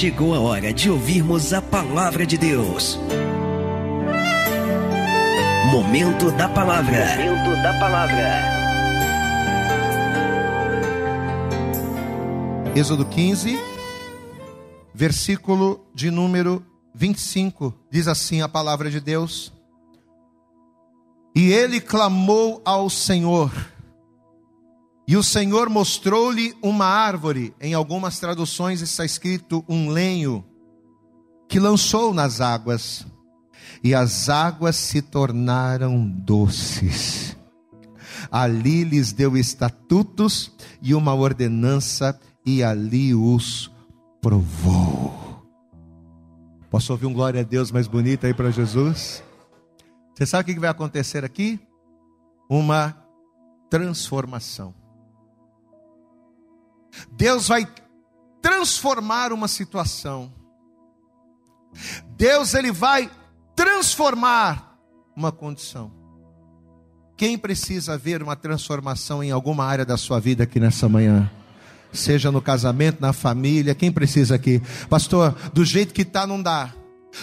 chegou a hora de ouvirmos a palavra de Deus. Momento da palavra. Momento da palavra. Êxodo 15, versículo de número 25, diz assim a palavra de Deus: E ele clamou ao Senhor, e o Senhor mostrou-lhe uma árvore, em algumas traduções está escrito um lenho, que lançou nas águas, e as águas se tornaram doces. Ali lhes deu estatutos e uma ordenança, e ali os provou. Posso ouvir um glória a Deus mais bonito aí para Jesus? Você sabe o que vai acontecer aqui? Uma transformação. Deus vai transformar uma situação. Deus ele vai transformar uma condição. Quem precisa ver uma transformação em alguma área da sua vida aqui nessa manhã? seja no casamento, na família, quem precisa aqui? Pastor, do jeito que está não dá.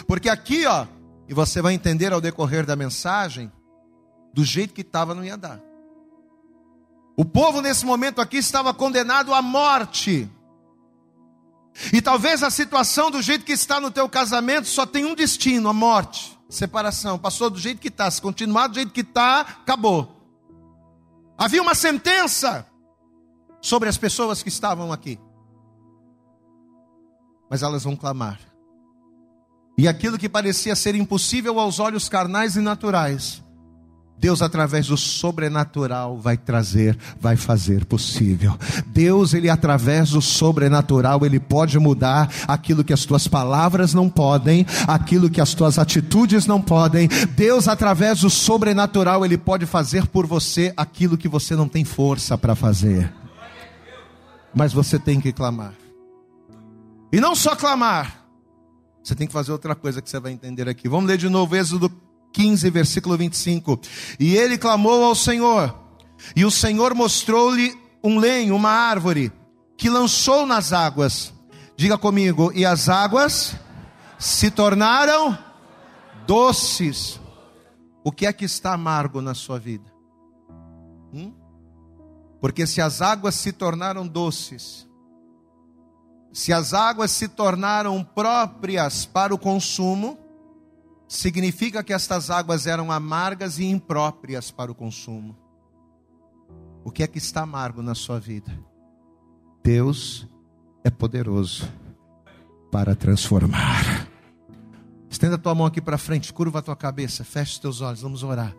Porque aqui, ó, e você vai entender ao decorrer da mensagem, do jeito que estava não ia dar. O povo nesse momento aqui estava condenado à morte. E talvez a situação do jeito que está no teu casamento só tem um destino, a morte, separação. Passou do jeito que está, se continuar do jeito que está, acabou. Havia uma sentença sobre as pessoas que estavam aqui. Mas elas vão clamar. E aquilo que parecia ser impossível aos olhos carnais e naturais, Deus, através do sobrenatural, vai trazer, vai fazer possível. Deus, Ele, através do sobrenatural, Ele pode mudar aquilo que as tuas palavras não podem, aquilo que as tuas atitudes não podem. Deus, através do sobrenatural, Ele pode fazer por você aquilo que você não tem força para fazer mas você tem que clamar. E não só clamar, você tem que fazer outra coisa que você vai entender aqui. Vamos ler de novo Êxodo 15, versículo 25. E ele clamou ao Senhor, e o Senhor mostrou-lhe um lenho, uma árvore, que lançou nas águas. Diga comigo, e as águas se tornaram doces. O que é que está amargo na sua vida? Hum? Porque se as águas se tornaram doces, se as águas se tornaram próprias para o consumo, significa que estas águas eram amargas e impróprias para o consumo. O que é que está amargo na sua vida? Deus é poderoso para transformar. Estenda a tua mão aqui para frente, curva a tua cabeça, feche os teus olhos, vamos orar.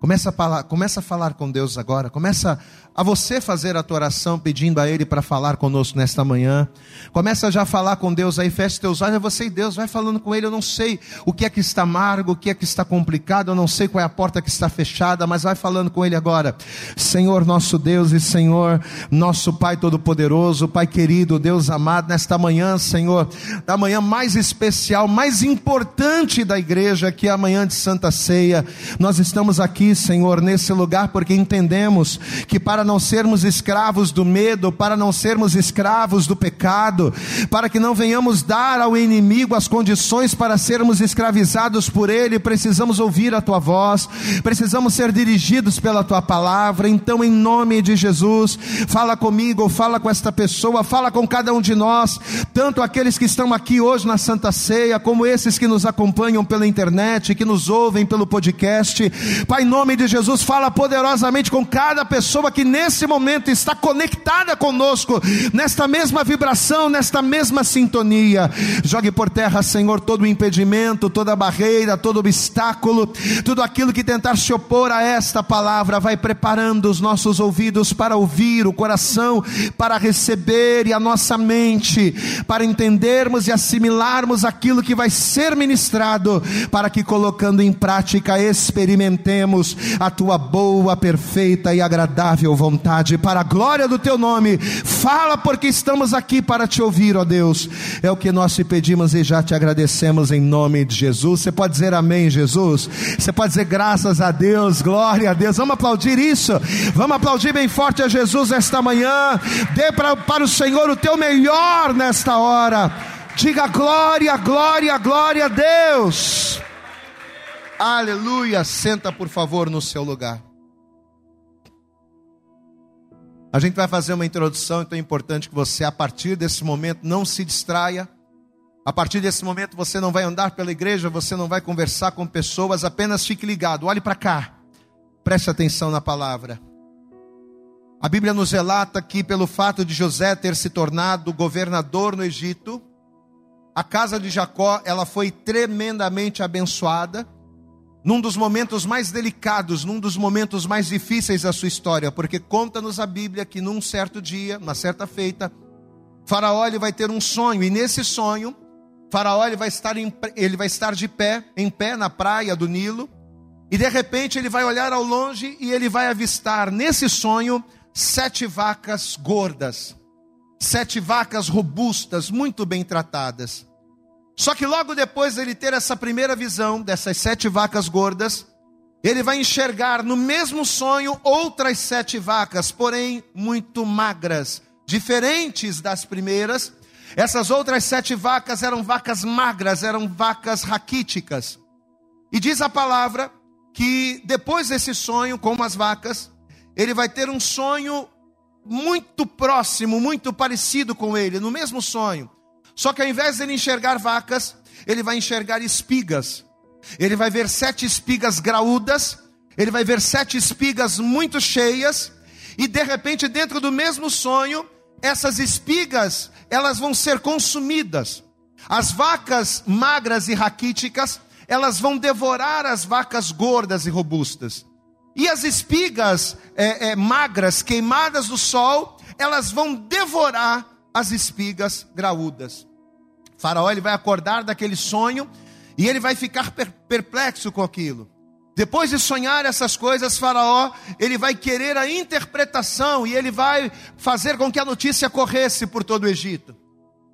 Começa a, falar, começa a falar com Deus agora. Começa a você fazer a tua oração pedindo a Ele para falar conosco nesta manhã. Começa já a falar com Deus aí, fecha teus olhos, é você e Deus, vai falando com Ele. Eu não sei o que é que está amargo, o que é que está complicado, eu não sei qual é a porta que está fechada, mas vai falando com Ele agora. Senhor nosso Deus e Senhor nosso Pai Todo-Poderoso, Pai querido, Deus amado, nesta manhã, Senhor, da manhã mais especial, mais importante da igreja, que é a manhã de Santa Ceia, nós estamos aqui Senhor, nesse lugar, porque entendemos que para não sermos escravos do medo, para não sermos escravos do pecado, para que não venhamos dar ao inimigo as condições para sermos escravizados por ele, precisamos ouvir a tua voz, precisamos ser dirigidos pela tua palavra. Então, em nome de Jesus, fala comigo, fala com esta pessoa, fala com cada um de nós, tanto aqueles que estão aqui hoje na Santa Ceia, como esses que nos acompanham pela internet, que nos ouvem pelo podcast. Pai, nome de Jesus, fala poderosamente com cada pessoa que nesse momento está conectada conosco, nesta mesma vibração, nesta mesma sintonia. Jogue por terra, Senhor, todo o impedimento, toda barreira, todo obstáculo, tudo aquilo que tentar se opor a esta palavra, vai preparando os nossos ouvidos para ouvir, o coração para receber e a nossa mente para entendermos e assimilarmos aquilo que vai ser ministrado, para que colocando em prática experimentemos a tua boa, perfeita e agradável vontade, para a glória do teu nome. Fala, porque estamos aqui para te ouvir, ó Deus. É o que nós te pedimos e já te agradecemos em nome de Jesus. Você pode dizer amém, Jesus? Você pode dizer graças a Deus, glória a Deus. Vamos aplaudir isso? Vamos aplaudir bem forte a Jesus esta manhã. Dê pra, para o Senhor o teu melhor nesta hora Diga glória, glória, glória a Deus. Aleluia. Senta, por favor, no seu lugar. A gente vai fazer uma introdução, então é importante que você, a partir desse momento, não se distraia. A partir desse momento, você não vai andar pela igreja, você não vai conversar com pessoas, apenas fique ligado. Olhe para cá. Preste atenção na palavra. A Bíblia nos relata que, pelo fato de José ter se tornado governador no Egito, a casa de Jacó ela foi tremendamente abençoada num dos momentos mais delicados, num dos momentos mais difíceis da sua história, porque conta-nos a Bíblia que num certo dia, uma certa feita, Faraó ele vai ter um sonho e nesse sonho Faraó ele vai estar em, ele vai estar de pé, em pé na praia do Nilo, e de repente ele vai olhar ao longe e ele vai avistar nesse sonho sete vacas gordas, sete vacas robustas, muito bem tratadas. Só que logo depois dele ter essa primeira visão dessas sete vacas gordas, ele vai enxergar no mesmo sonho outras sete vacas, porém muito magras, diferentes das primeiras. Essas outras sete vacas eram vacas magras, eram vacas raquíticas. E diz a palavra que depois desse sonho com as vacas, ele vai ter um sonho muito próximo, muito parecido com ele, no mesmo sonho. Só que ao invés de ele enxergar vacas, ele vai enxergar espigas. Ele vai ver sete espigas graúdas, ele vai ver sete espigas muito cheias, e de repente, dentro do mesmo sonho, essas espigas, elas vão ser consumidas. As vacas magras e raquíticas, elas vão devorar as vacas gordas e robustas. E as espigas é, é, magras, queimadas do sol, elas vão devorar as espigas graúdas. Faraó ele vai acordar daquele sonho e ele vai ficar perplexo com aquilo. Depois de sonhar essas coisas, Faraó, ele vai querer a interpretação e ele vai fazer com que a notícia corresse por todo o Egito.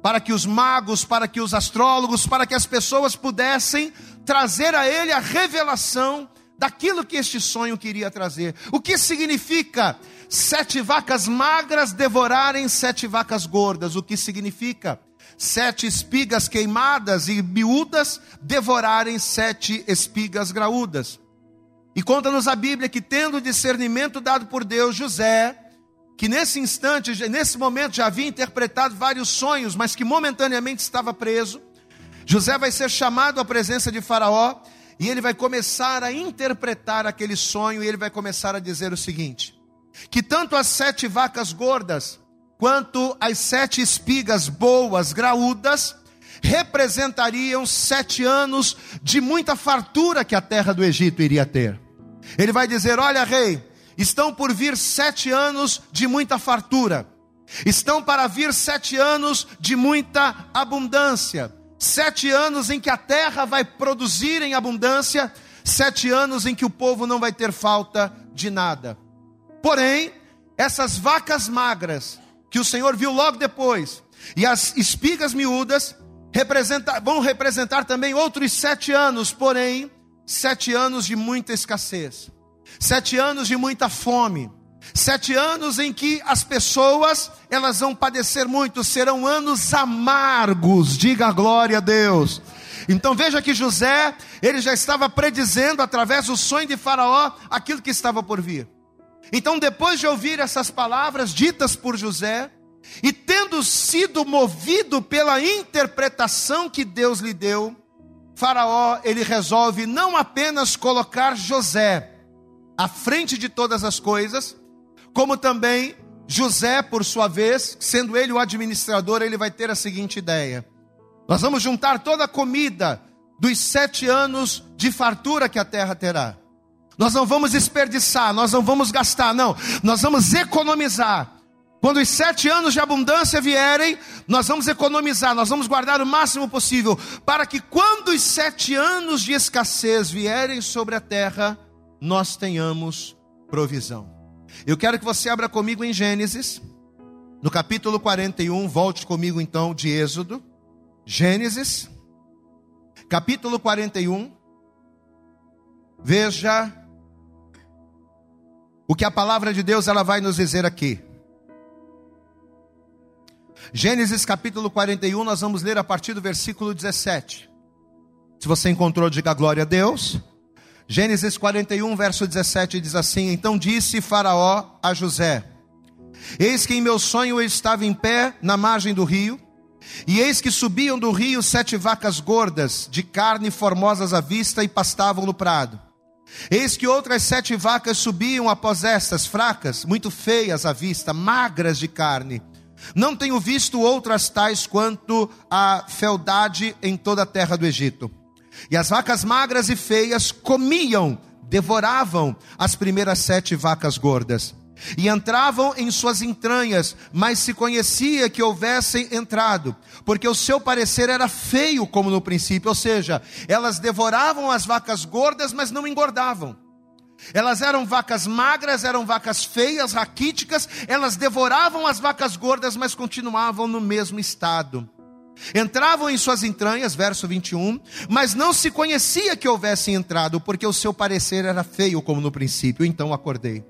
Para que os magos, para que os astrólogos, para que as pessoas pudessem trazer a ele a revelação daquilo que este sonho queria trazer. O que significa sete vacas magras devorarem sete vacas gordas? O que significa sete espigas queimadas e miúdas devorarem sete espigas graúdas. E conta-nos a Bíblia que, tendo o discernimento dado por Deus, José, que nesse instante, nesse momento já havia interpretado vários sonhos, mas que momentaneamente estava preso, José vai ser chamado à presença de Faraó e ele vai começar a interpretar aquele sonho e ele vai começar a dizer o seguinte: que tanto as sete vacas gordas quanto as sete espigas boas, graúdas, representariam sete anos de muita fartura que a terra do Egito iria ter. Ele vai dizer: Olha, rei, estão por vir sete anos de muita fartura, estão para vir sete anos de muita abundância, sete anos em que a terra vai produzir em abundância, sete anos em que o povo não vai ter falta de nada. Porém, essas vacas magras, que o Senhor viu logo depois. E as espigas miúdas vão representar também outros sete anos, porém, sete anos de muita escassez, sete anos de muita fome, sete anos em que as pessoas elas vão padecer muito, serão anos amargos, diga a glória a Deus. Então veja que José, ele já estava predizendo através do sonho de Faraó aquilo que estava por vir. Então, depois de ouvir essas palavras ditas por José, e tendo sido movido pela interpretação que Deus lhe deu, Faraó ele resolve não apenas colocar José à frente de todas as coisas, como também José, por sua vez, sendo ele o administrador, ele vai ter a seguinte ideia: nós vamos juntar toda a comida dos sete anos de fartura que a terra terá. Nós não vamos desperdiçar, nós não vamos gastar, não. Nós vamos economizar. Quando os sete anos de abundância vierem, nós vamos economizar, nós vamos guardar o máximo possível, para que quando os sete anos de escassez vierem sobre a terra, nós tenhamos provisão. Eu quero que você abra comigo em Gênesis, no capítulo 41, volte comigo então de Êxodo. Gênesis, capítulo 41. Veja o que a palavra de Deus ela vai nos dizer aqui. Gênesis capítulo 41, nós vamos ler a partir do versículo 17. Se você encontrou, diga glória a Deus. Gênesis 41, verso 17 diz assim: Então disse Faraó a José: Eis que em meu sonho eu estava em pé na margem do rio, e eis que subiam do rio sete vacas gordas, de carne formosas à vista, e pastavam no prado. Eis que outras sete vacas subiam após estas, fracas, muito feias à vista, magras de carne. Não tenho visto outras tais quanto a fealdade em toda a terra do Egito. E as vacas magras e feias comiam, devoravam as primeiras sete vacas gordas. E entravam em suas entranhas, mas se conhecia que houvessem entrado, porque o seu parecer era feio como no princípio, ou seja, elas devoravam as vacas gordas, mas não engordavam. Elas eram vacas magras, eram vacas feias, raquíticas, elas devoravam as vacas gordas, mas continuavam no mesmo estado. Entravam em suas entranhas, verso 21, mas não se conhecia que houvessem entrado, porque o seu parecer era feio como no princípio. Então acordei.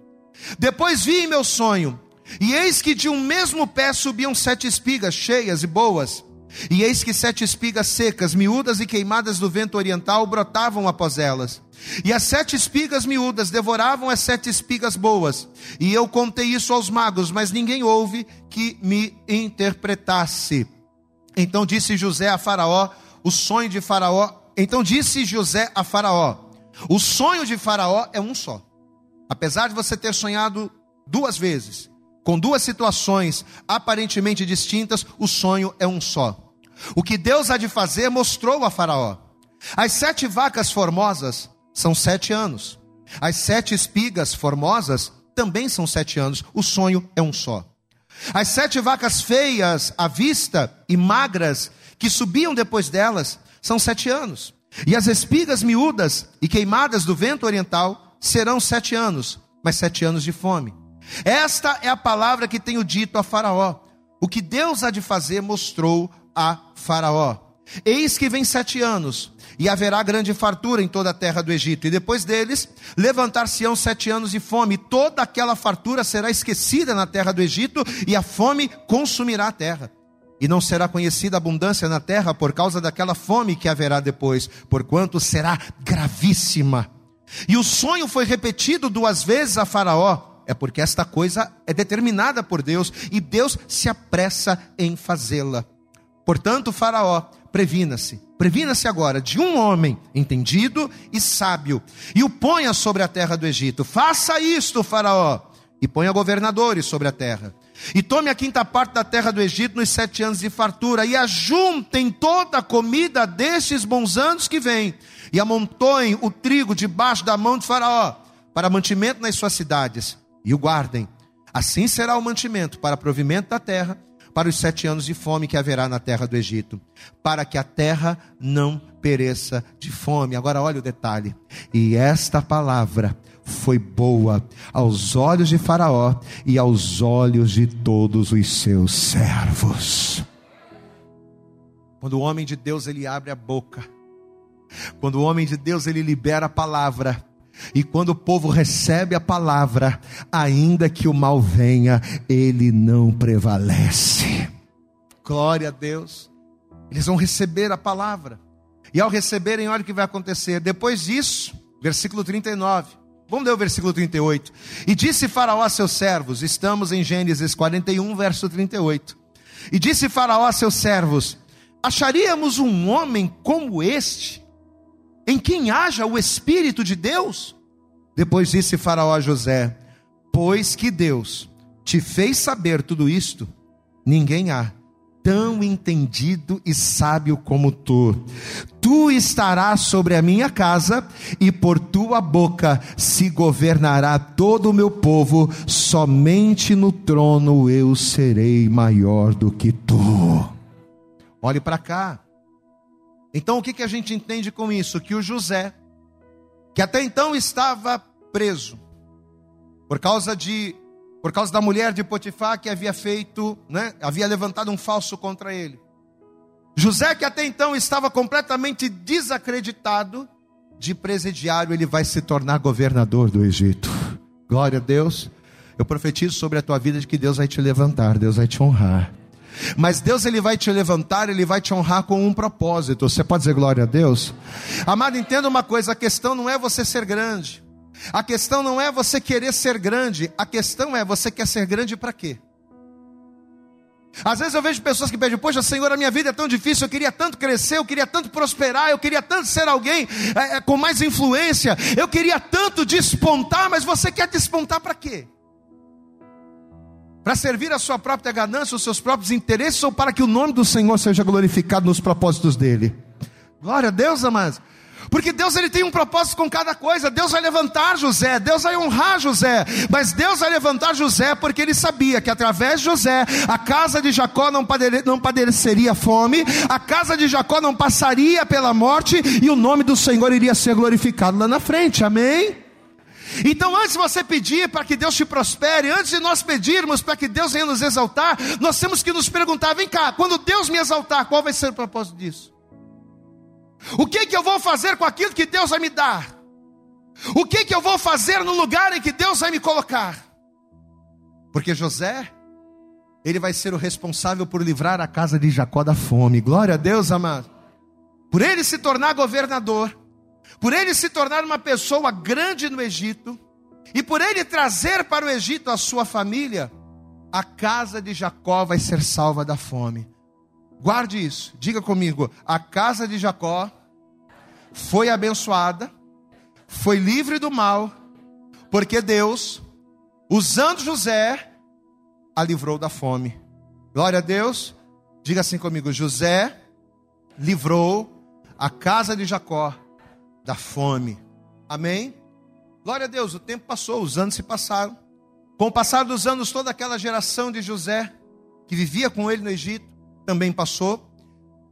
Depois vi em meu sonho, e eis que de um mesmo pé subiam sete espigas cheias e boas. E eis que sete espigas secas, miúdas e queimadas do vento oriental, brotavam após elas. E as sete espigas miúdas devoravam as sete espigas boas. E eu contei isso aos magos, mas ninguém houve que me interpretasse. Então disse José a Faraó, o sonho de Faraó. Então disse José a Faraó: O sonho de Faraó é um só. Apesar de você ter sonhado duas vezes, com duas situações aparentemente distintas, o sonho é um só. O que Deus há de fazer mostrou a Faraó. As sete vacas formosas são sete anos. As sete espigas formosas também são sete anos. O sonho é um só. As sete vacas feias à vista e magras que subiam depois delas são sete anos. E as espigas miúdas e queimadas do vento oriental serão sete anos, mas sete anos de fome. Esta é a palavra que tenho dito a Faraó. O que Deus há de fazer mostrou a Faraó. Eis que vem sete anos, e haverá grande fartura em toda a terra do Egito, e depois deles levantar-se-ão sete anos de fome, e toda aquela fartura será esquecida na terra do Egito, e a fome consumirá a terra. E não será conhecida abundância na terra por causa daquela fome que haverá depois, porquanto será gravíssima. E o sonho foi repetido duas vezes a Faraó, é porque esta coisa é determinada por Deus, e Deus se apressa em fazê-la. Portanto, Faraó, previna-se, previna-se agora de um homem entendido e sábio, e o ponha sobre a terra do Egito. Faça isto, Faraó, e ponha governadores sobre a terra. E tome a quinta parte da terra do Egito nos sete anos de fartura, e ajuntem toda a comida destes bons anos que vêm, e amontoem o trigo debaixo da mão de Faraó, para mantimento nas suas cidades, e o guardem. Assim será o mantimento para provimento da terra para os sete anos de fome que haverá na terra do Egito, para que a terra não pereça de fome. Agora olha o detalhe. E esta palavra foi boa aos olhos de Faraó e aos olhos de todos os seus servos. Quando o homem de Deus ele abre a boca, quando o homem de Deus ele libera a palavra, e quando o povo recebe a palavra, ainda que o mal venha, ele não prevalece. Glória a Deus. Eles vão receber a palavra. E ao receberem, olha o que vai acontecer. Depois disso, versículo 39. Vamos ler o versículo 38. E disse Faraó a seus servos, estamos em Gênesis 41, verso 38. E disse Faraó a seus servos: Acharíamos um homem como este? em quem haja o Espírito de Deus? Depois disse Faraó a José: Pois que Deus te fez saber tudo isto, ninguém há tão entendido e sábio como tu. Tu estarás sobre a minha casa, e por tua boca se governará todo o meu povo, somente no trono eu serei maior do que tu. Olhe para cá. Então o que, que a gente entende com isso? Que o José, que até então estava preso, por causa de por causa da mulher de Potifar que havia feito, né, havia levantado um falso contra ele. José, que até então estava completamente desacreditado, de presidiário ele vai se tornar governador do Egito. Glória a Deus. Eu profetizo sobre a tua vida de que Deus vai te levantar, Deus vai te honrar. Mas Deus ele vai te levantar, ele vai te honrar com um propósito. Você pode dizer glória a Deus? Amado, entenda uma coisa, a questão não é você ser grande. A questão não é você querer ser grande, a questão é você quer ser grande para quê? Às vezes eu vejo pessoas que pedem, poxa, Senhor, a minha vida é tão difícil, eu queria tanto crescer, eu queria tanto prosperar, eu queria tanto ser alguém é, é, com mais influência, eu queria tanto despontar, mas você quer despontar para quê? Para servir a sua própria ganância, os seus próprios interesses, ou para que o nome do Senhor seja glorificado nos propósitos dele? Glória a Deus, amados. Porque Deus ele tem um propósito com cada coisa. Deus vai levantar José, Deus vai honrar José, mas Deus vai levantar José porque ele sabia que através de José a casa de Jacó não, não padeceria fome, a casa de Jacó não passaria pela morte e o nome do Senhor iria ser glorificado lá na frente. Amém? Então, antes de você pedir para que Deus te prospere, antes de nós pedirmos para que Deus venha nos exaltar, nós temos que nos perguntar: vem cá, quando Deus me exaltar, qual vai ser o propósito disso? O que que eu vou fazer com aquilo que Deus vai me dar? O que que eu vou fazer no lugar em que Deus vai me colocar? Porque José, ele vai ser o responsável por livrar a casa de Jacó da fome. Glória a Deus, amado. Por ele se tornar governador, por ele se tornar uma pessoa grande no Egito, e por ele trazer para o Egito a sua família, a casa de Jacó vai ser salva da fome. Guarde isso, diga comigo: a casa de Jacó foi abençoada, foi livre do mal, porque Deus, usando José, a livrou da fome. Glória a Deus. Diga assim comigo: José livrou a casa de Jacó da fome. Amém? Glória a Deus. O tempo passou, os anos se passaram. Com o passar dos anos, toda aquela geração de José que vivia com ele no Egito também passou.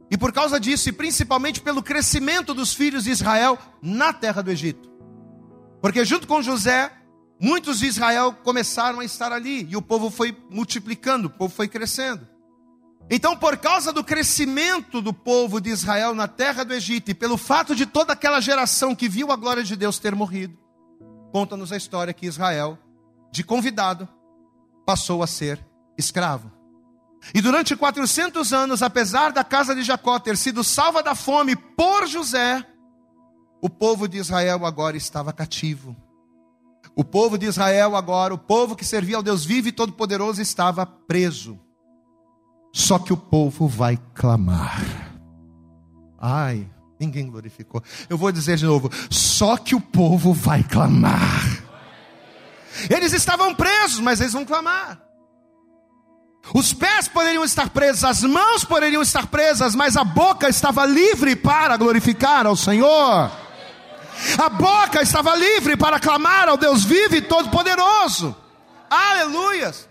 E por causa disso, e principalmente pelo crescimento dos filhos de Israel na terra do Egito. Porque junto com José, muitos de Israel começaram a estar ali, e o povo foi multiplicando, o povo foi crescendo. Então, por causa do crescimento do povo de Israel na terra do Egito, e pelo fato de toda aquela geração que viu a glória de Deus ter morrido, conta-nos a história que Israel, de convidado, passou a ser escravo. E durante 400 anos, apesar da casa de Jacó ter sido salva da fome por José, o povo de Israel agora estava cativo. O povo de Israel agora, o povo que servia ao Deus vivo e todo-poderoso, estava preso. Só que o povo vai clamar. Ai, ninguém glorificou. Eu vou dizer de novo: só que o povo vai clamar. Eles estavam presos, mas eles vão clamar. Os pés poderiam estar presos, as mãos poderiam estar presas, mas a boca estava livre para glorificar ao Senhor. A boca estava livre para clamar ao Deus vivo e todo-poderoso. Aleluias.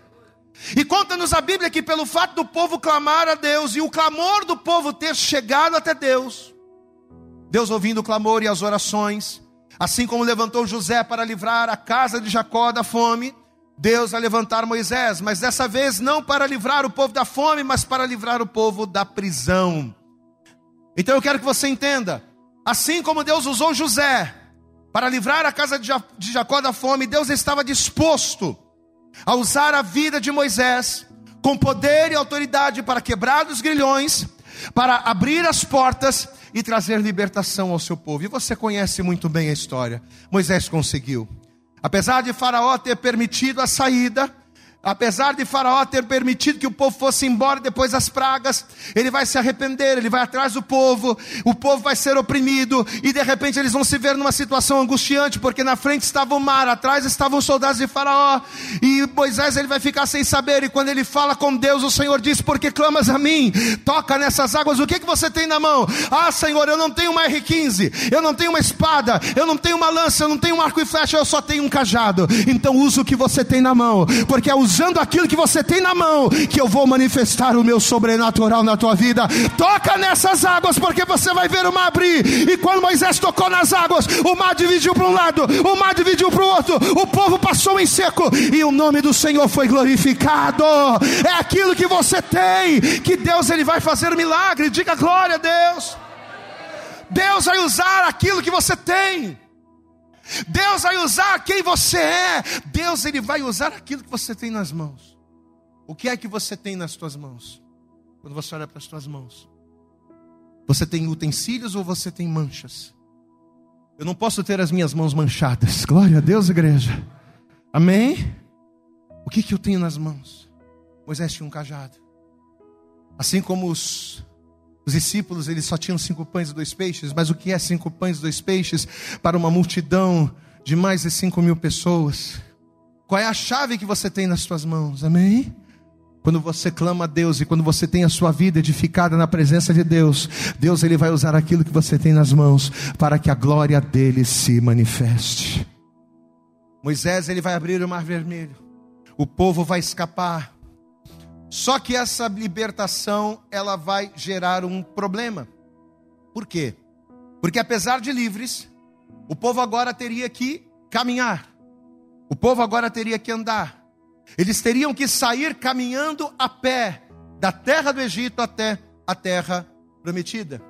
E conta-nos a Bíblia que pelo fato do povo clamar a Deus e o clamor do povo ter chegado até Deus, Deus ouvindo o clamor e as orações, assim como levantou José para livrar a casa de Jacó da fome, Deus vai levantar Moisés, mas dessa vez não para livrar o povo da fome, mas para livrar o povo da prisão. Então eu quero que você entenda: assim como Deus usou José para livrar a casa de Jacó da fome, Deus estava disposto a usar a vida de Moisés com poder e autoridade para quebrar os grilhões, para abrir as portas e trazer libertação ao seu povo. E você conhece muito bem a história. Moisés conseguiu. Apesar de Faraó ter permitido a saída, apesar de Faraó ter permitido que o povo fosse embora depois das pragas, ele vai se arrepender, ele vai atrás do povo, o povo vai ser oprimido, e de repente eles vão se ver numa situação angustiante, porque na frente estava o mar, atrás estavam os soldados de Faraó, e Moisés ele vai ficar sem saber, e quando ele fala com Deus, o Senhor diz: Porque clamas a mim, toca nessas águas, o que, que você tem na mão? Ah, Senhor, eu não tenho uma R15, eu não tenho uma espada, eu não tenho uma lança, eu não tenho um arco e flecha, eu só tenho um cajado, então usa o que você tem na mão, porque é os usando aquilo que você tem na mão, que eu vou manifestar o meu sobrenatural na tua vida. Toca nessas águas, porque você vai ver o mar abrir. E quando Moisés tocou nas águas, o mar dividiu para um lado, o mar dividiu para o outro, o povo passou em seco, e o nome do Senhor foi glorificado. É aquilo que você tem, que Deus ele vai fazer um milagre. Diga glória a Deus. Deus vai usar aquilo que você tem. Deus vai usar quem você é. Deus ele vai usar aquilo que você tem nas mãos. O que é que você tem nas suas mãos? quando você olha para as suas mãos? Você tem utensílios ou você tem manchas? Eu não posso ter as minhas mãos manchadas. Glória a Deus, igreja. Amém? O que, que eu tenho nas mãos? Moisés tinha um cajado. Assim como os, os discípulos, eles só tinham cinco pães e dois peixes. Mas o que é cinco pães e dois peixes para uma multidão de mais de cinco mil pessoas? Qual é a chave que você tem nas suas mãos? Amém? Quando você clama a Deus e quando você tem a sua vida edificada na presença de Deus, Deus ele vai usar aquilo que você tem nas mãos para que a glória dele se manifeste. Moisés ele vai abrir o mar vermelho. O povo vai escapar. Só que essa libertação ela vai gerar um problema. Por quê? Porque apesar de livres, o povo agora teria que caminhar. O povo agora teria que andar. Eles teriam que sair caminhando a pé da terra do Egito até a terra prometida.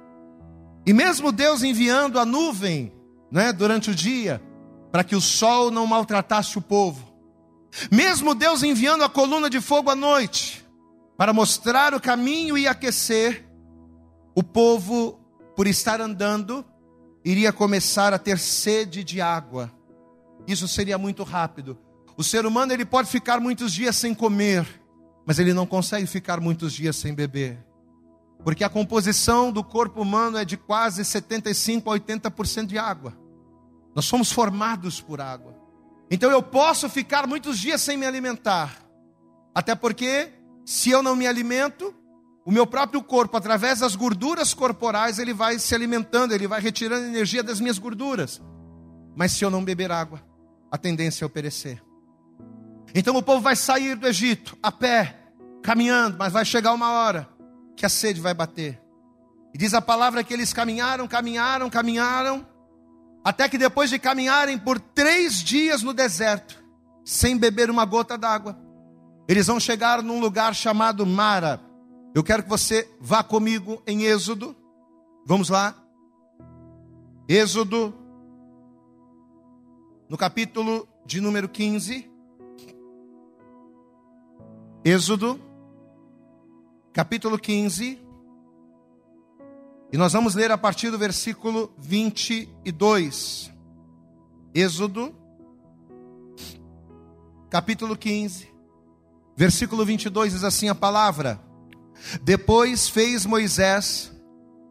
E mesmo Deus enviando a nuvem né, durante o dia, para que o sol não maltratasse o povo, mesmo Deus enviando a coluna de fogo à noite, para mostrar o caminho e aquecer, o povo, por estar andando, iria começar a ter sede de água. Isso seria muito rápido. O ser humano ele pode ficar muitos dias sem comer, mas ele não consegue ficar muitos dias sem beber. Porque a composição do corpo humano é de quase 75 a 80% de água. Nós somos formados por água. Então eu posso ficar muitos dias sem me alimentar. Até porque se eu não me alimento, o meu próprio corpo, através das gorduras corporais, ele vai se alimentando, ele vai retirando energia das minhas gorduras. Mas se eu não beber água, a tendência é eu perecer. Então o povo vai sair do Egito a pé, caminhando, mas vai chegar uma hora que a sede vai bater. E diz a palavra que eles caminharam, caminharam, caminharam, até que depois de caminharem por três dias no deserto, sem beber uma gota d'água, eles vão chegar num lugar chamado Mara. Eu quero que você vá comigo em Êxodo. Vamos lá. Êxodo, no capítulo de número 15. Êxodo, capítulo 15, e nós vamos ler a partir do versículo 22. Êxodo, capítulo 15, versículo 22 diz assim a palavra: Depois fez Moisés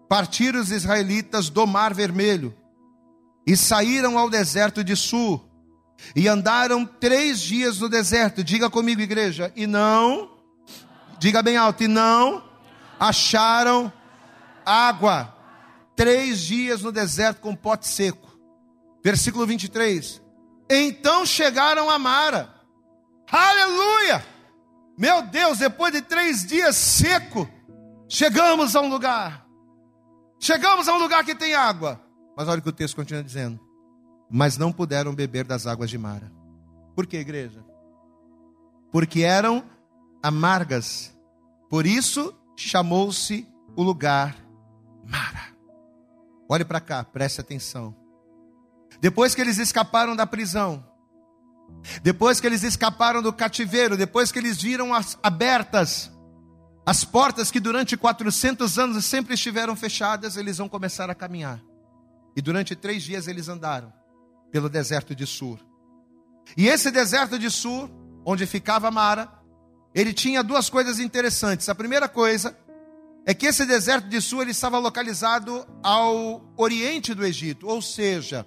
partir os israelitas do Mar Vermelho e saíram ao deserto de Sul e andaram três dias no deserto. Diga comigo, igreja. E não, diga bem alto, e não acharam água. Três dias no deserto com pote seco. Versículo 23. Então chegaram a Mara. Aleluia! Meu Deus, depois de três dias seco, chegamos a um lugar. Chegamos a um lugar que tem água. Mas olha o que o texto continua dizendo mas não puderam beber das águas de Mara. Por que, igreja? Porque eram amargas. Por isso chamou-se o lugar Mara. Olhe para cá, preste atenção. Depois que eles escaparam da prisão, depois que eles escaparam do cativeiro, depois que eles viram as abertas as portas que durante 400 anos sempre estiveram fechadas, eles vão começar a caminhar. E durante três dias eles andaram pelo deserto de Sur. E esse deserto de Sur, onde ficava Mara, ele tinha duas coisas interessantes. A primeira coisa é que esse deserto de Sur ele estava localizado ao oriente do Egito, ou seja,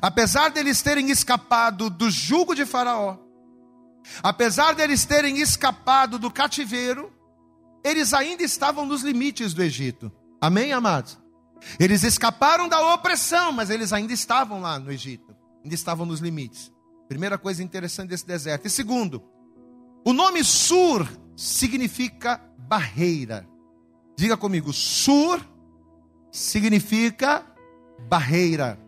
apesar deles terem escapado do jugo de Faraó, apesar deles terem escapado do cativeiro, eles ainda estavam nos limites do Egito. Amém, amados? Eles escaparam da opressão, mas eles ainda estavam lá no Egito, ainda estavam nos limites. Primeira coisa interessante desse deserto. E segundo, o nome Sur significa barreira. Diga comigo, Sur significa barreira.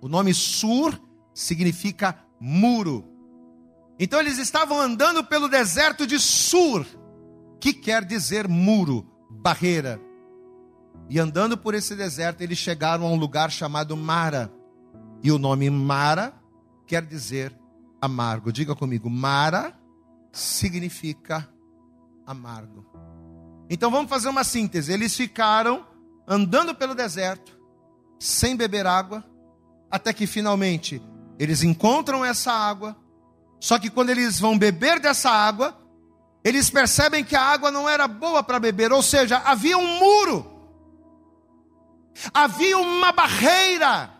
O nome Sur significa muro. Então eles estavam andando pelo deserto de Sur, que quer dizer muro, barreira. E andando por esse deserto, eles chegaram a um lugar chamado Mara. E o nome Mara quer dizer amargo. Diga comigo, Mara significa amargo. Então vamos fazer uma síntese. Eles ficaram andando pelo deserto, sem beber água, até que finalmente eles encontram essa água. Só que quando eles vão beber dessa água, eles percebem que a água não era boa para beber, ou seja, havia um muro, havia uma barreira,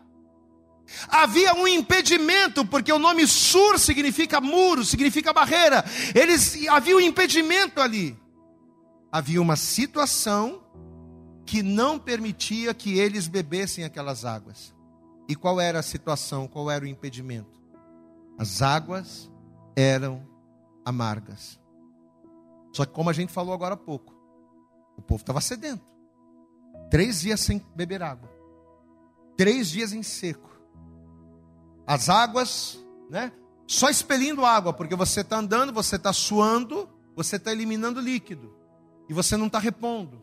havia um impedimento, porque o nome sur significa muro, significa barreira. Eles havia um impedimento ali. Havia uma situação que não permitia que eles bebessem aquelas águas. E qual era a situação? Qual era o impedimento? As águas eram amargas. Só que, como a gente falou agora há pouco, o povo estava sedento. Três dias sem beber água. Três dias em seco. As águas, né? Só expelindo água, porque você está andando, você está suando, você está eliminando líquido. E você não está repondo.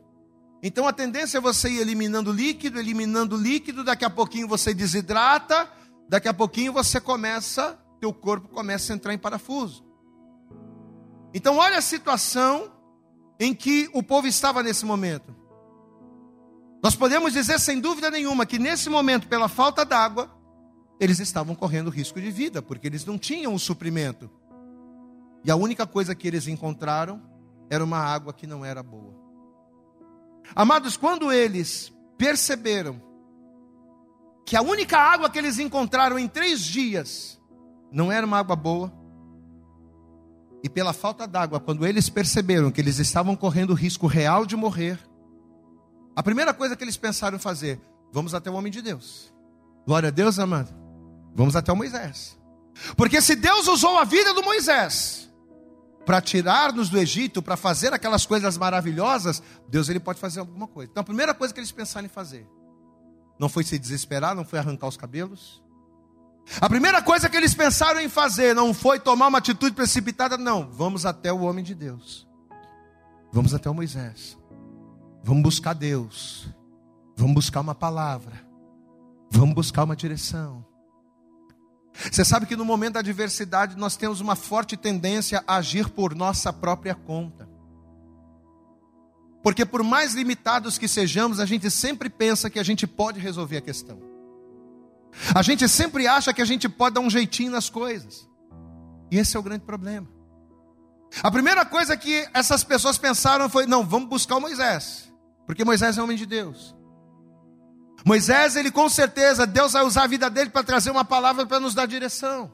Então a tendência é você ir eliminando líquido, eliminando líquido, daqui a pouquinho você desidrata, daqui a pouquinho você começa, teu corpo começa a entrar em parafuso. Então olha a situação em que o povo estava nesse momento. Nós podemos dizer sem dúvida nenhuma que nesse momento, pela falta d'água, eles estavam correndo risco de vida, porque eles não tinham o suprimento. E a única coisa que eles encontraram era uma água que não era boa. Amados, quando eles perceberam que a única água que eles encontraram em três dias não era uma água boa, e pela falta d'água, quando eles perceberam que eles estavam correndo o risco real de morrer, a primeira coisa que eles pensaram fazer, vamos até o homem de Deus. Glória a Deus, amado. Vamos até o Moisés. Porque se Deus usou a vida do Moisés para tirar-nos do Egito, para fazer aquelas coisas maravilhosas, Deus ele pode fazer alguma coisa. Então a primeira coisa que eles pensaram em fazer não foi se desesperar, não foi arrancar os cabelos. A primeira coisa que eles pensaram em fazer não foi tomar uma atitude precipitada, não. Vamos até o homem de Deus. Vamos até o Moisés. Vamos buscar Deus. Vamos buscar uma palavra. Vamos buscar uma direção. Você sabe que no momento da adversidade nós temos uma forte tendência a agir por nossa própria conta. Porque por mais limitados que sejamos, a gente sempre pensa que a gente pode resolver a questão. A gente sempre acha que a gente pode dar um jeitinho nas coisas. E esse é o grande problema. A primeira coisa que essas pessoas pensaram foi: não, vamos buscar o Moisés, porque Moisés é homem de Deus. Moisés, ele com certeza, Deus vai usar a vida dele para trazer uma palavra para nos dar direção.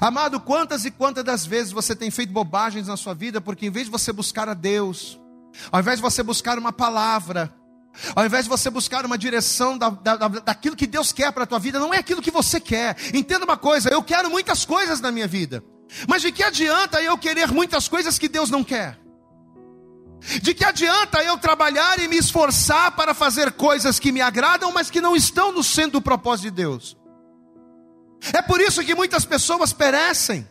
Amado, quantas e quantas das vezes você tem feito bobagens na sua vida, porque em vez de você buscar a Deus, ao invés de você buscar uma palavra, ao invés de você buscar uma direção da, da, daquilo que Deus quer para a tua vida, não é aquilo que você quer. Entenda uma coisa, eu quero muitas coisas na minha vida. Mas de que adianta eu querer muitas coisas que Deus não quer? De que adianta eu trabalhar e me esforçar para fazer coisas que me agradam, mas que não estão no centro do propósito de Deus? É por isso que muitas pessoas perecem.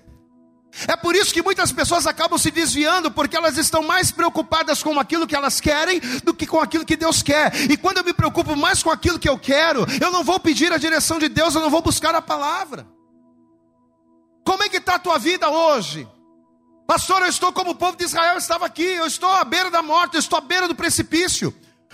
É por isso que muitas pessoas acabam se desviando, porque elas estão mais preocupadas com aquilo que elas querem do que com aquilo que Deus quer. E quando eu me preocupo mais com aquilo que eu quero, eu não vou pedir a direção de Deus, eu não vou buscar a palavra. Como é que está a tua vida hoje? Pastor, eu estou como o povo de Israel estava aqui, eu estou à beira da morte, eu estou à beira do precipício.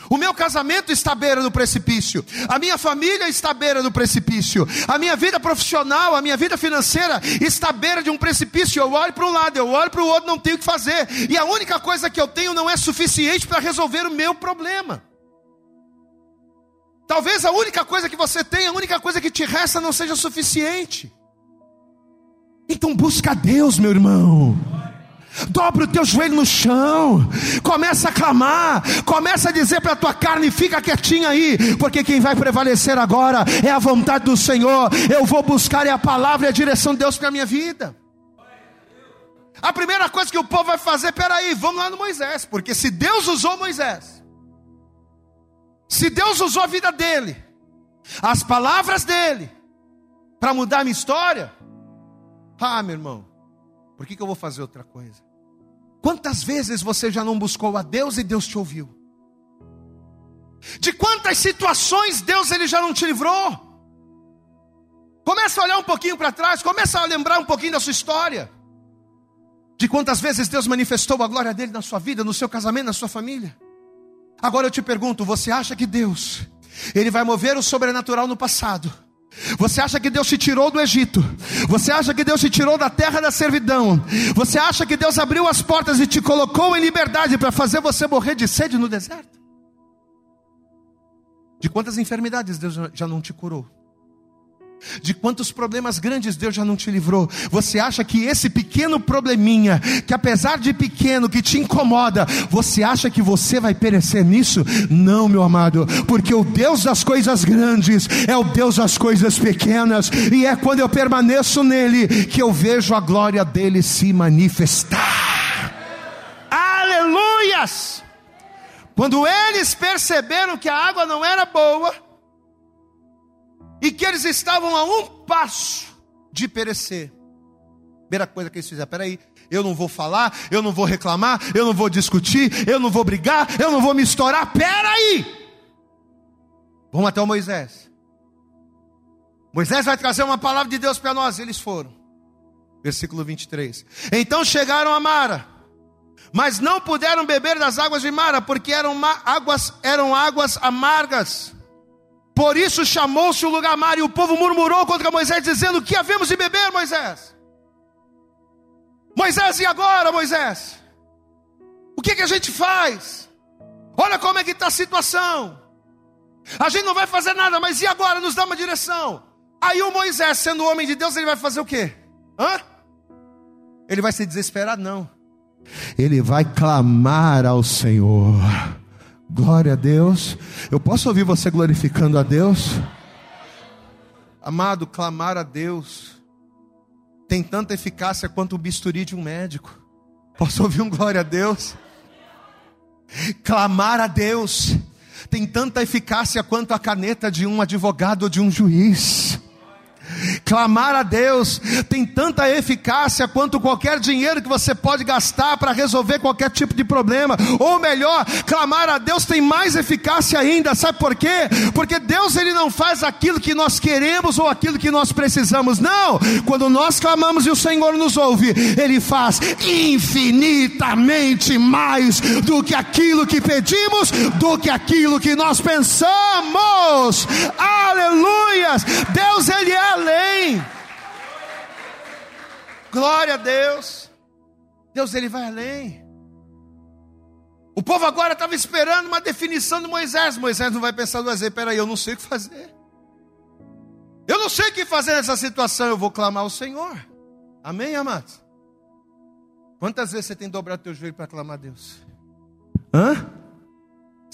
O meu casamento está à beira do precipício. A minha família está à beira do precipício. A minha vida profissional, a minha vida financeira está à beira de um precipício. Eu olho para um lado, eu olho para o outro, não tenho o que fazer. E a única coisa que eu tenho não é suficiente para resolver o meu problema. Talvez a única coisa que você tem, a única coisa que te resta não seja suficiente. Então busca a Deus, meu irmão. Dobra o teu joelho no chão, começa a clamar, começa a dizer para a tua carne: fica quietinha aí, porque quem vai prevalecer agora é a vontade do Senhor. Eu vou buscar a palavra e a direção de Deus para a minha vida. A primeira coisa que o povo vai fazer, peraí, vamos lá no Moisés, porque se Deus usou Moisés, se Deus usou a vida dele, as palavras dele, para mudar a minha história, ah, meu irmão, por que, que eu vou fazer outra coisa? Quantas vezes você já não buscou a Deus e Deus te ouviu? De quantas situações Deus ele já não te livrou? Começa a olhar um pouquinho para trás, começa a lembrar um pouquinho da sua história. De quantas vezes Deus manifestou a glória dele na sua vida, no seu casamento, na sua família? Agora eu te pergunto, você acha que Deus, ele vai mover o sobrenatural no passado? Você acha que Deus te tirou do Egito? Você acha que Deus te tirou da terra da servidão? Você acha que Deus abriu as portas e te colocou em liberdade para fazer você morrer de sede no deserto? De quantas enfermidades Deus já não te curou? De quantos problemas grandes Deus já não te livrou? Você acha que esse pequeno probleminha, que apesar de pequeno, que te incomoda, você acha que você vai perecer nisso? Não, meu amado, porque o Deus das coisas grandes é o Deus das coisas pequenas, e é quando eu permaneço nele que eu vejo a glória dele se manifestar. Aleluias! Quando eles perceberam que a água não era boa, e que eles estavam a um passo de perecer. Primeira coisa que eles fizeram, peraí, eu não vou falar, eu não vou reclamar, eu não vou discutir, eu não vou brigar, eu não vou me estourar, peraí. Vamos até o Moisés. Moisés vai trazer uma palavra de Deus para nós, eles foram. Versículo 23. Então chegaram a Mara, mas não puderam beber das águas de Mara, porque eram águas, eram águas amargas. Por isso chamou-se o lugar mar, e o povo murmurou contra Moisés, dizendo: Que havemos de beber, Moisés? Moisés, e agora, Moisés? O que, que a gente faz? Olha como é que está a situação. A gente não vai fazer nada, mas e agora? Nos dá uma direção. Aí o Moisés, sendo homem de Deus, ele vai fazer o quê? Hã? Ele vai se desesperar? Não. Ele vai clamar ao Senhor. Glória a Deus. Eu posso ouvir você glorificando a Deus? Amado, clamar a Deus tem tanta eficácia quanto o bisturi de um médico. Posso ouvir um glória a Deus? Clamar a Deus tem tanta eficácia quanto a caneta de um advogado ou de um juiz. Clamar a Deus tem tanta eficácia quanto qualquer dinheiro que você pode gastar para resolver qualquer tipo de problema. Ou melhor, clamar a Deus tem mais eficácia ainda. Sabe por quê? Porque Deus ele não faz aquilo que nós queremos ou aquilo que nós precisamos. Não. Quando nós clamamos e o Senhor nos ouve, ele faz infinitamente mais do que aquilo que pedimos, do que aquilo que nós pensamos. Aleluias! Deus ele é além. Glória a Deus. Deus ele vai além. O povo agora estava esperando uma definição de Moisés. Moisés não vai pensar duas vezes, peraí, eu não sei o que fazer. Eu não sei o que fazer nessa situação, eu vou clamar ao Senhor. Amém, amados? Quantas vezes você tem dobrado teu joelho para clamar a Deus? Hã?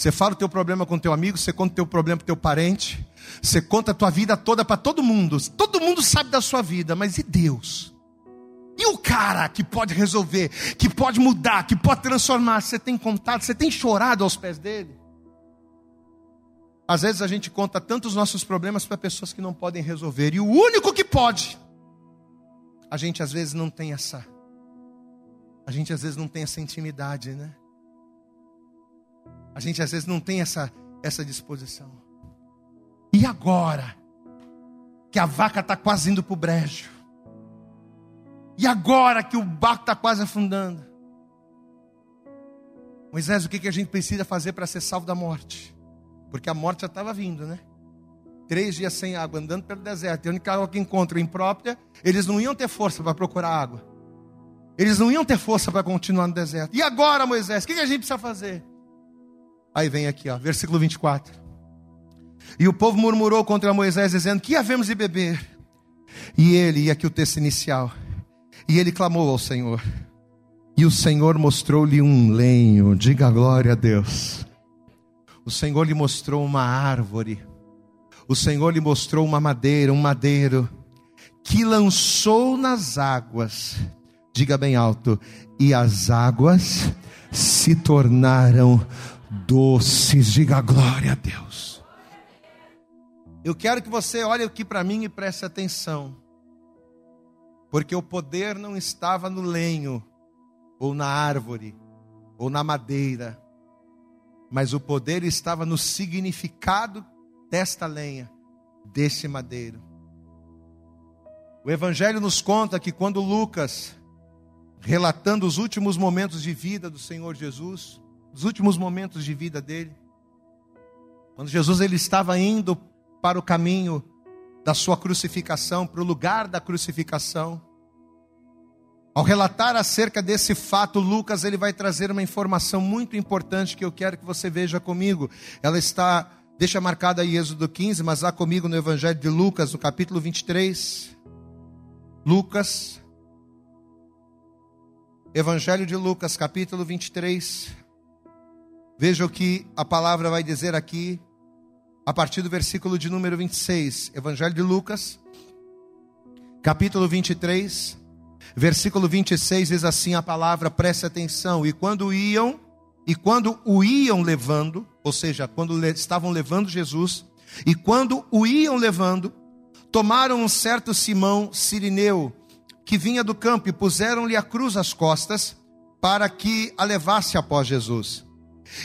Você fala o teu problema com teu amigo, você conta o teu problema para teu parente, você conta a tua vida toda para todo mundo. Todo mundo sabe da sua vida, mas e Deus? E o cara que pode resolver, que pode mudar, que pode transformar? Você tem contado, você tem chorado aos pés dele? Às vezes a gente conta tantos nossos problemas para pessoas que não podem resolver, e o único que pode, a gente às vezes não tem essa, a gente às vezes não tem essa intimidade, né? A gente às vezes não tem essa, essa disposição. E agora? Que a vaca está quase indo para o brejo. E agora que o barco está quase afundando. Moisés, o que, que a gente precisa fazer para ser salvo da morte? Porque a morte já estava vindo, né? Três dias sem água, andando pelo deserto. E a única água que encontram imprópria, eles não iam ter força para procurar água. Eles não iam ter força para continuar no deserto. E agora, Moisés, o que, que a gente precisa fazer? Aí vem aqui, ó, versículo 24. E o povo murmurou contra Moisés, dizendo: Que havemos de beber? E ele, e aqui o texto inicial, e ele clamou ao Senhor. E o Senhor mostrou-lhe um lenho, diga glória a Deus. O Senhor lhe mostrou uma árvore. O Senhor lhe mostrou uma madeira, um madeiro, que lançou nas águas, diga bem alto, e as águas se tornaram doces, diga glória a Deus. Eu quero que você olhe aqui para mim e preste atenção, porque o poder não estava no lenho, ou na árvore, ou na madeira, mas o poder estava no significado desta lenha, desse madeiro. O Evangelho nos conta que quando Lucas relatando os últimos momentos de vida do Senhor Jesus, os últimos momentos de vida dele. Quando Jesus ele estava indo para o caminho da sua crucificação, para o lugar da crucificação. Ao relatar acerca desse fato, Lucas ele vai trazer uma informação muito importante que eu quero que você veja comigo. Ela está, deixa marcada aí Êxodo 15, mas lá comigo no Evangelho de Lucas, no capítulo 23. Lucas, Evangelho de Lucas, capítulo 23. Veja o que a palavra vai dizer aqui, a partir do versículo de número 26. Evangelho de Lucas, capítulo 23 Versículo 26 diz assim a palavra, preste atenção. E quando iam, e quando o iam levando, ou seja, quando estavam levando Jesus, e quando o iam levando, tomaram um certo Simão Sirineu, que vinha do campo, e puseram-lhe a cruz às costas, para que a levasse após Jesus.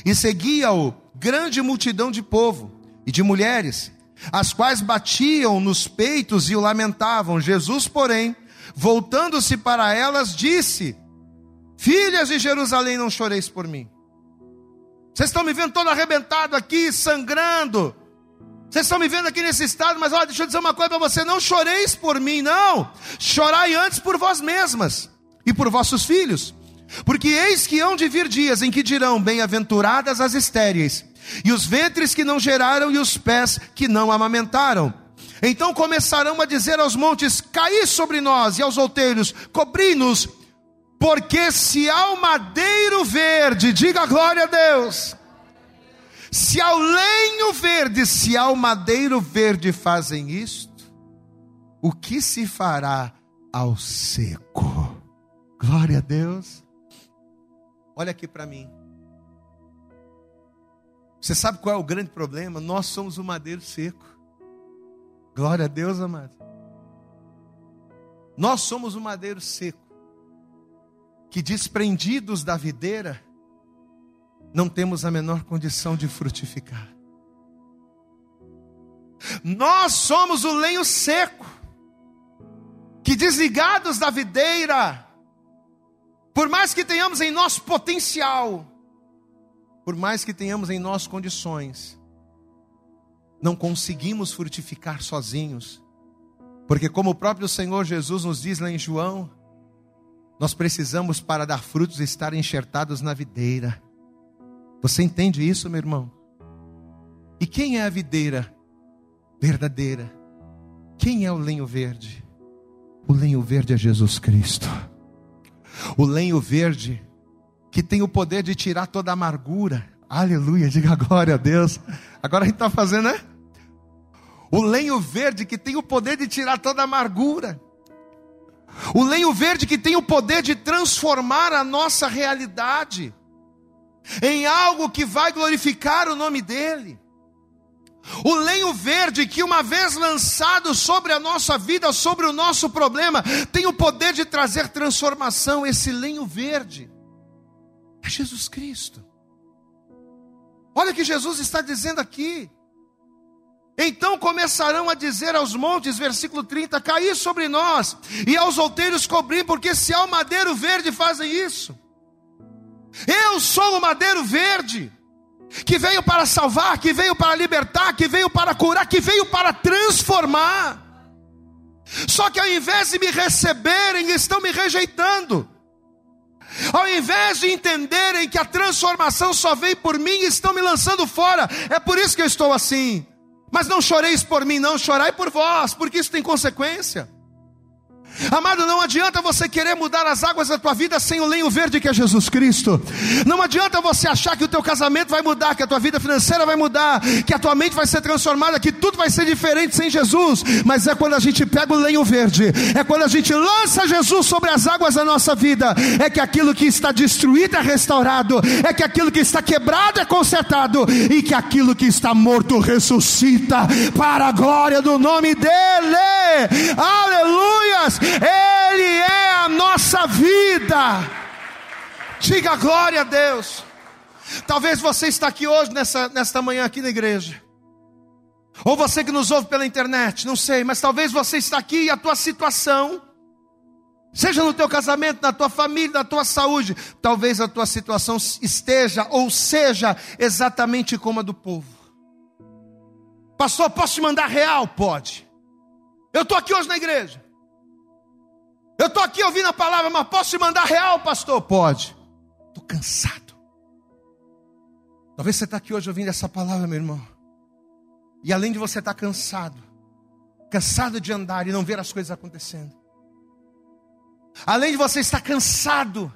E seguia-o grande multidão de povo e de mulheres, as quais batiam nos peitos e o lamentavam. Jesus, porém, voltando-se para elas, disse: Filhas de Jerusalém, não choreis por mim. Vocês estão me vendo todo arrebentado aqui, sangrando. Vocês estão me vendo aqui nesse estado, mas olha, deixa eu dizer uma coisa para você: não choreis por mim, não. Chorai antes por vós mesmas e por vossos filhos. Porque eis que hão de vir dias em que dirão: Bem-aventuradas as estéreis, e os ventres que não geraram, e os pés que não amamentaram. Então começarão a dizer aos montes: Caí sobre nós, e aos outeiros: Cobri-nos, porque se ao madeiro verde, diga glória a Deus, se ao lenho verde, se ao madeiro verde fazem isto, o que se fará ao seco? Glória a Deus. Olha aqui para mim. Você sabe qual é o grande problema? Nós somos o madeiro seco. Glória a Deus, amado. Nós somos o madeiro seco, que desprendidos da videira, não temos a menor condição de frutificar. Nós somos o lenho seco, que desligados da videira, por mais que tenhamos em nós potencial, por mais que tenhamos em nós condições, não conseguimos frutificar sozinhos, porque, como o próprio Senhor Jesus nos diz lá em João, nós precisamos, para dar frutos, estar enxertados na videira. Você entende isso, meu irmão? E quem é a videira verdadeira? Quem é o lenho verde? O lenho verde é Jesus Cristo. O lenho verde que tem o poder de tirar toda a amargura, Aleluia, diga glória a Deus. Agora a gente está fazendo, né? O lenho verde que tem o poder de tirar toda a amargura. O lenho verde que tem o poder de transformar a nossa realidade em algo que vai glorificar o nome dEle. O lenho verde que, uma vez lançado sobre a nossa vida, sobre o nosso problema, tem o poder de trazer transformação. Esse lenho verde é Jesus Cristo. Olha o que Jesus está dizendo aqui. Então começarão a dizer aos montes, versículo 30, cair sobre nós, e aos outeiros cobrir, porque se ao madeiro verde fazem isso. Eu sou o madeiro verde, que veio para salvar, que veio para libertar, que veio para curar, que veio para transformar. Só que ao invés de me receberem, estão me rejeitando. Ao invés de entenderem que a transformação só vem por mim, estão me lançando fora. É por isso que eu estou assim. Mas não choreis por mim, não, chorai por vós, porque isso tem consequência. Amado, não adianta você querer mudar as águas da tua vida sem o lenho verde que é Jesus Cristo. Não adianta você achar que o teu casamento vai mudar, que a tua vida financeira vai mudar, que a tua mente vai ser transformada, que tudo vai ser diferente sem Jesus. Mas é quando a gente pega o lenho verde, é quando a gente lança Jesus sobre as águas da nossa vida, é que aquilo que está destruído é restaurado, é que aquilo que está quebrado é consertado e que aquilo que está morto ressuscita para a glória do nome dele. Aleluias! Ele é a nossa vida. Diga glória a Deus. Talvez você está aqui hoje, nessa, nesta manhã, aqui na igreja. Ou você que nos ouve pela internet, não sei, mas talvez você está aqui e a tua situação Seja no teu casamento, na tua família, na tua saúde, talvez a tua situação esteja ou seja exatamente como a do povo. Pastor, posso te mandar real? Pode. Eu estou aqui hoje na igreja. Eu estou aqui ouvindo a palavra, mas posso te mandar real, pastor? Pode. Estou cansado. Talvez você está aqui hoje ouvindo essa palavra, meu irmão. E além de você estar tá cansado, cansado de andar e não ver as coisas acontecendo. Além de você estar cansado,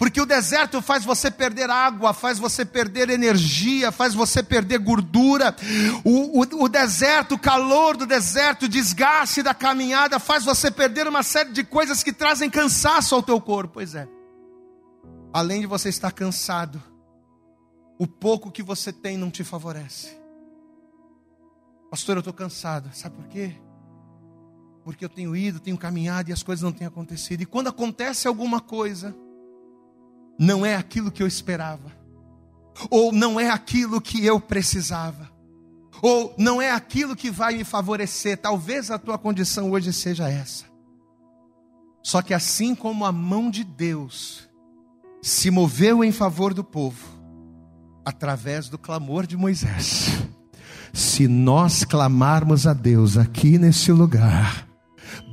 porque o deserto faz você perder água, faz você perder energia, faz você perder gordura. O, o, o, deserto, o calor do deserto, o desgaste da caminhada, faz você perder uma série de coisas que trazem cansaço ao teu corpo. Pois é. Além de você estar cansado, o pouco que você tem não te favorece. Pastor, eu estou cansado. Sabe por quê? Porque eu tenho ido, tenho caminhado e as coisas não têm acontecido. E quando acontece alguma coisa, não é aquilo que eu esperava, ou não é aquilo que eu precisava, ou não é aquilo que vai me favorecer. Talvez a tua condição hoje seja essa. Só que assim como a mão de Deus se moveu em favor do povo, através do clamor de Moisés. Se nós clamarmos a Deus aqui nesse lugar,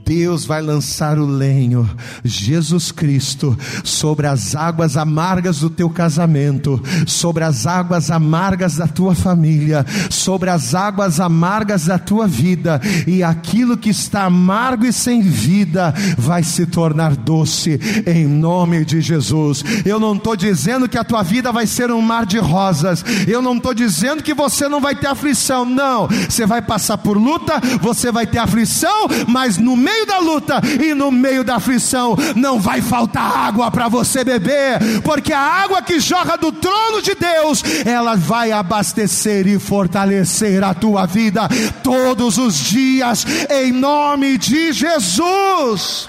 Deus vai lançar o lenho, Jesus Cristo, sobre as águas amargas do teu casamento, sobre as águas amargas da tua família, sobre as águas amargas da tua vida, e aquilo que está amargo e sem vida vai se tornar doce, em nome de Jesus. Eu não estou dizendo que a tua vida vai ser um mar de rosas, eu não estou dizendo que você não vai ter aflição, não, você vai passar por luta, você vai ter aflição, mas no meio meio da luta e no meio da aflição não vai faltar água para você beber, porque a água que jorra do trono de Deus, ela vai abastecer e fortalecer a tua vida todos os dias, em nome de Jesus.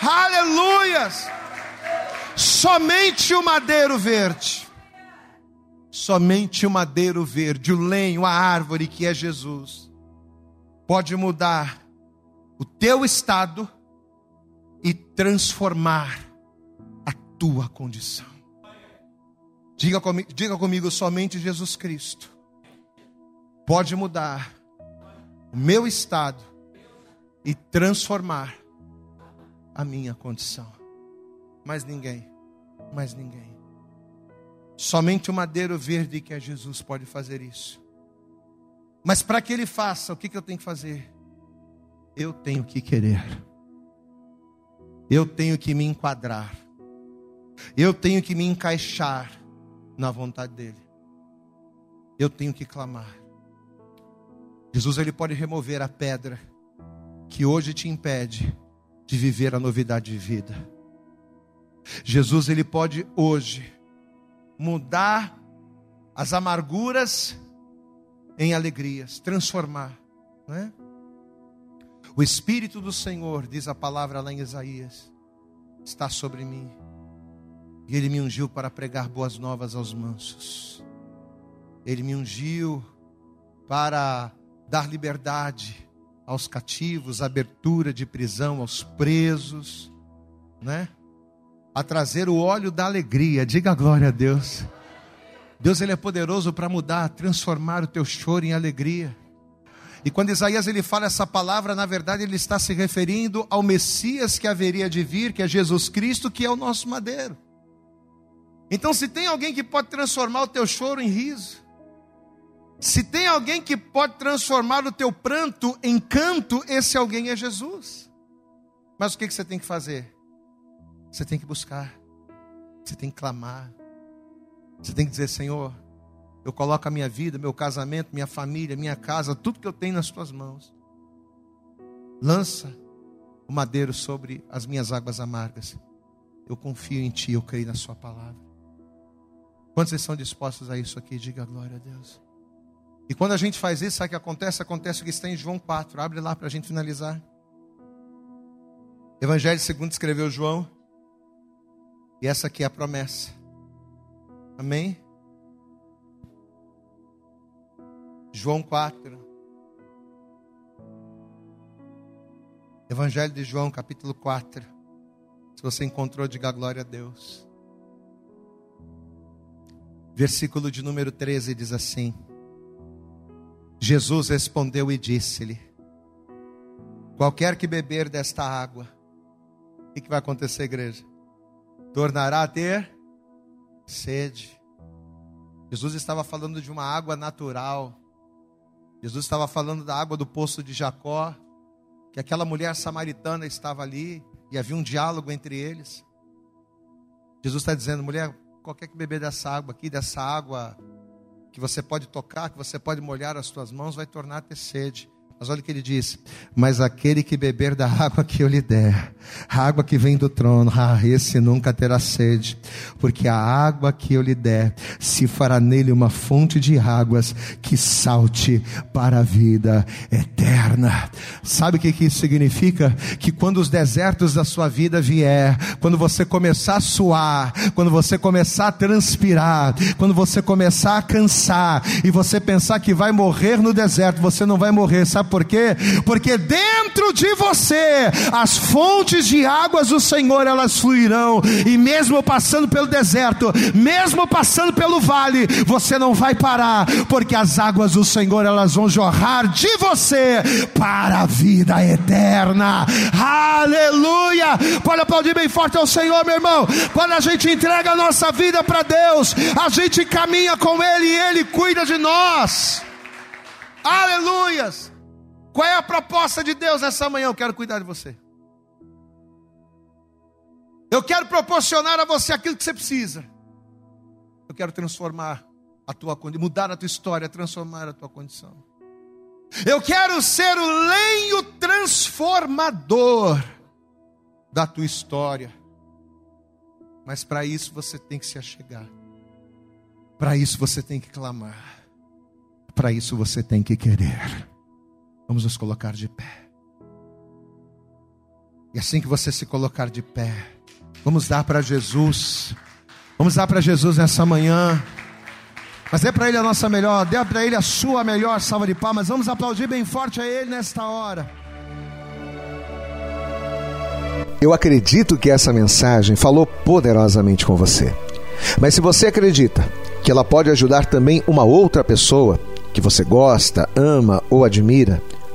Aleluias! Somente o madeiro verde, somente o madeiro verde, o lenho, a árvore que é Jesus, pode mudar o teu estado e transformar a tua condição. Diga comigo, diga comigo somente Jesus Cristo pode mudar o meu estado e transformar a minha condição. Mais ninguém, mais ninguém. Somente o madeiro verde que é Jesus pode fazer isso. Mas para que ele faça, o que, que eu tenho que fazer? Eu tenho que querer, eu tenho que me enquadrar, eu tenho que me encaixar na vontade dEle, eu tenho que clamar. Jesus ele pode remover a pedra que hoje te impede de viver a novidade de vida. Jesus ele pode hoje mudar as amarguras em alegrias, transformar, não é? O Espírito do Senhor, diz a palavra lá em Isaías, está sobre mim. E Ele me ungiu para pregar boas novas aos mansos. Ele me ungiu para dar liberdade aos cativos, abertura de prisão aos presos, né? A trazer o óleo da alegria. Diga glória a Deus. Deus ele é poderoso para mudar, transformar o teu choro em alegria. E quando Isaías ele fala essa palavra, na verdade ele está se referindo ao Messias que haveria de vir, que é Jesus Cristo, que é o nosso madeiro. Então, se tem alguém que pode transformar o teu choro em riso, se tem alguém que pode transformar o teu pranto em canto, esse alguém é Jesus. Mas o que você tem que fazer? Você tem que buscar, você tem que clamar, você tem que dizer: Senhor, eu coloco a minha vida, meu casamento, minha família, minha casa, tudo que eu tenho nas tuas mãos. Lança o madeiro sobre as minhas águas amargas. Eu confio em ti, eu creio na sua palavra. Quantos estão dispostos a isso aqui? Diga glória a Deus. E quando a gente faz isso, sabe o que acontece? Acontece o que está em João 4. Abre lá para a gente finalizar. Evangelho segundo escreveu João. E essa aqui é a promessa. Amém? João 4. Evangelho de João, capítulo 4. Se você encontrou, diga glória a Deus. Versículo de número 13 diz assim: Jesus respondeu e disse-lhe: Qualquer que beber desta água, o que, que vai acontecer, igreja? Tornará a ter sede. Jesus estava falando de uma água natural. Jesus estava falando da água do poço de Jacó, que aquela mulher samaritana estava ali e havia um diálogo entre eles. Jesus está dizendo, mulher, qualquer que beber dessa água aqui, dessa água que você pode tocar, que você pode molhar as suas mãos, vai tornar a ter sede. Mas olha o que ele disse: Mas aquele que beber da água que eu lhe der, a água que vem do trono, ah, esse nunca terá sede, porque a água que eu lhe der se fará nele uma fonte de águas que salte para a vida eterna. Sabe o que, que isso significa? Que quando os desertos da sua vida vier, quando você começar a suar, quando você começar a transpirar, quando você começar a cansar e você pensar que vai morrer no deserto, você não vai morrer, sabe? Sabe por quê? Porque dentro de você as fontes de águas do Senhor elas fluirão, e mesmo passando pelo deserto, mesmo passando pelo vale, você não vai parar, porque as águas do Senhor elas vão jorrar de você para a vida eterna. Aleluia! Pode aplaudir bem forte ao Senhor, meu irmão. Quando a gente entrega a nossa vida para Deus, a gente caminha com Ele e Ele cuida de nós. Aleluias! Qual é a proposta de Deus nessa manhã? Eu quero cuidar de você. Eu quero proporcionar a você aquilo que você precisa. Eu quero transformar a tua condição, mudar a tua história, transformar a tua condição. Eu quero ser o lenho transformador da tua história. Mas para isso você tem que se achegar. Para isso você tem que clamar. Para isso você tem que querer. Vamos nos colocar de pé. E assim que você se colocar de pé, vamos dar para Jesus. Vamos dar para Jesus nessa manhã. Mas dê para Ele a nossa melhor, dê para Ele a sua melhor salva de palmas. Vamos aplaudir bem forte a Ele nesta hora. Eu acredito que essa mensagem falou poderosamente com você. Mas se você acredita que ela pode ajudar também uma outra pessoa que você gosta, ama ou admira,